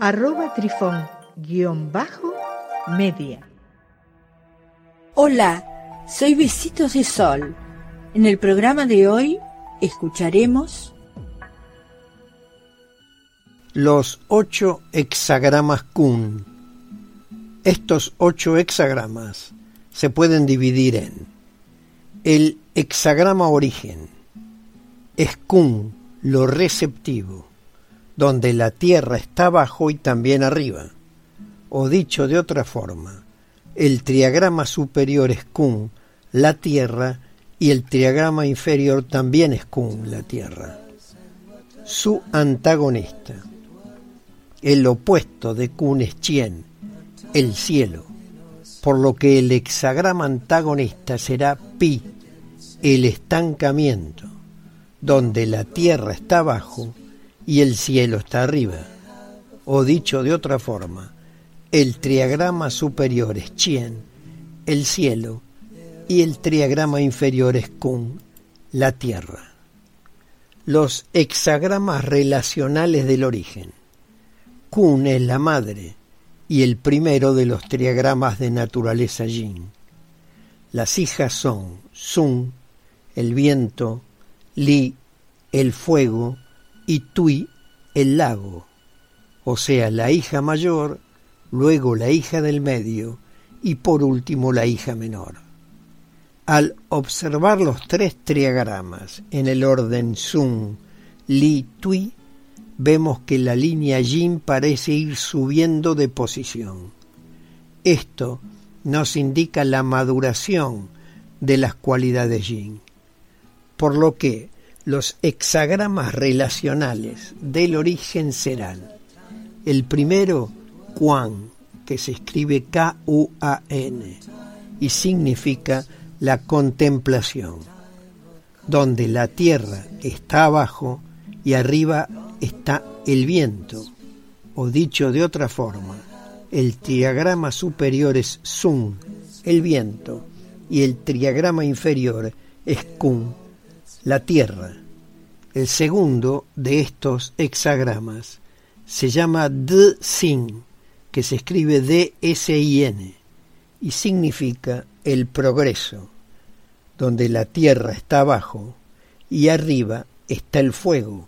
arroba trifón guion bajo media. Hola, soy Besitos de Sol. En el programa de hoy escucharemos los ocho hexagramas Kun. Estos ocho hexagramas se pueden dividir en el hexagrama origen, es Kun, lo receptivo, donde la tierra está abajo y también arriba. O dicho de otra forma, el triagrama superior es Kun, la tierra, y el triagrama inferior también es Kun, la tierra. Su antagonista. El opuesto de Kun es Chien, el cielo, por lo que el hexagrama antagonista será Pi, el estancamiento, donde la tierra está abajo y el cielo está arriba. O dicho de otra forma, el triagrama superior es Chien, el cielo, y el triagrama inferior es Kun, la tierra. Los hexagramas relacionales del origen. Kun es la madre y el primero de los triagramas de naturaleza Yin. Las hijas son Sun, el viento, Li, el fuego, y Tui el lago, o sea, la hija mayor, luego la hija del medio y por último la hija menor. Al observar los tres triagramas en el orden Sun, Li, Tui, vemos que la línea Yin parece ir subiendo de posición. Esto nos indica la maduración de las cualidades Yin, por lo que los hexagramas relacionales del origen serán el primero, Kuan, que se escribe K-U-A-N y significa la contemplación, donde la tierra está abajo y arriba está el viento, o dicho de otra forma, el triagrama superior es Sun, el viento, y el triagrama inferior es Kun, la Tierra. El segundo de estos hexagramas se llama D-Sin, que se escribe D-S-I-N, y significa el progreso, donde la Tierra está abajo y arriba está el fuego,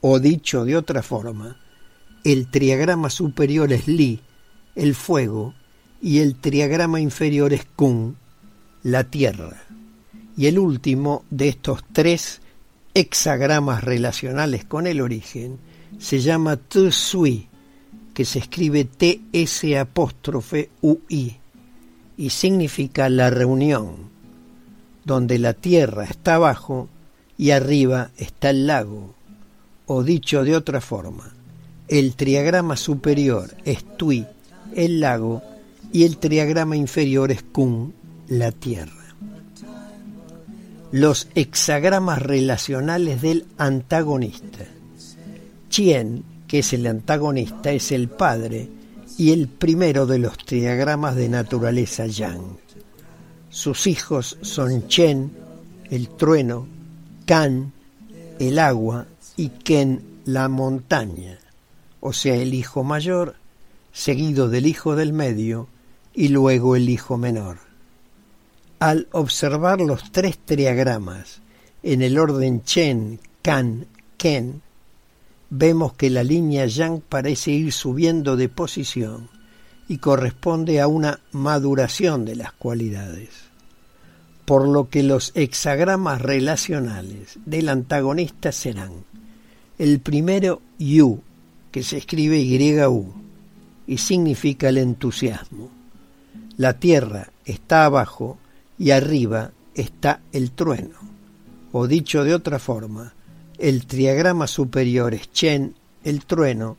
o dicho de otra forma, el triagrama superior es Li, el fuego, y el triagrama inferior es Kun, la tierra y el último de estos tres hexagramas relacionales con el origen se llama Tsui, que se escribe T-S apóstrofe U-I, y significa la reunión, donde la tierra está abajo y arriba está el lago, o dicho de otra forma, el triagrama superior es Tui, el lago, y el triagrama inferior es Kun, la tierra los hexagramas relacionales del antagonista. Chien, que es el antagonista, es el padre y el primero de los triagramas de naturaleza Yang. Sus hijos son Chen, el trueno, Kan, el agua, y Ken, la montaña, o sea, el hijo mayor, seguido del hijo del medio y luego el hijo menor. Al observar los tres triagramas en el orden Chen, Kan, Ken, vemos que la línea Yang parece ir subiendo de posición y corresponde a una maduración de las cualidades, por lo que los hexagramas relacionales del antagonista serán el primero Yu, que se escribe Y-U, y significa el entusiasmo. La Tierra está abajo y arriba está el trueno. O dicho de otra forma, el triagrama superior es Chen, el trueno,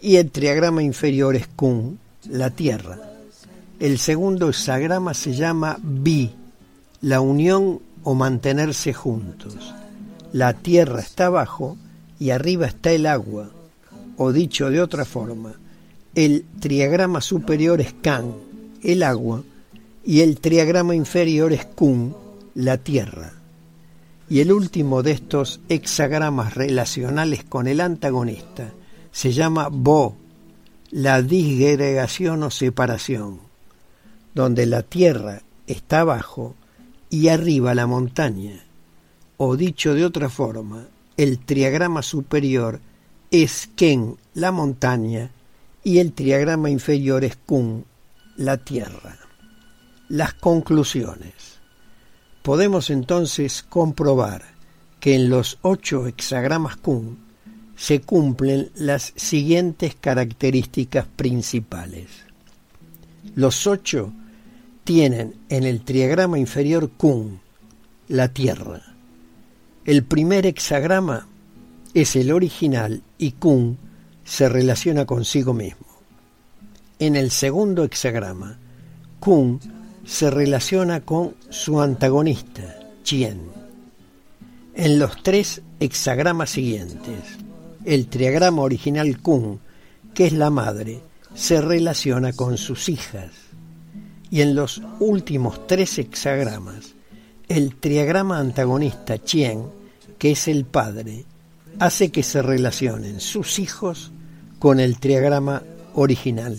y el triagrama inferior es Kun, la Tierra. El segundo hexagrama se llama Bi, la unión o mantenerse juntos. La Tierra está abajo y arriba está el agua, o dicho de otra forma, el triagrama superior es Kan, el agua, y el triagrama inferior es Kun, la tierra. Y el último de estos hexagramas relacionales con el antagonista se llama Bo, la disgregación o separación, donde la tierra está abajo y arriba la montaña. O dicho de otra forma, el triagrama superior es Ken, la montaña, y el triagrama inferior es Kun, la tierra. Las conclusiones. Podemos entonces comprobar que en los ocho hexagramas Kun se cumplen las siguientes características principales. Los ocho tienen en el triagrama inferior Kun, la Tierra. El primer hexagrama es el original y Kun se relaciona consigo mismo. En el segundo hexagrama, Kun se relaciona con su antagonista, Chien. En los tres hexagramas siguientes, el triagrama original Kun, que es la madre, se relaciona con sus hijas. Y en los últimos tres hexagramas, el triagrama antagonista Chien, que es el padre, hace que se relacionen sus hijos con el triagrama original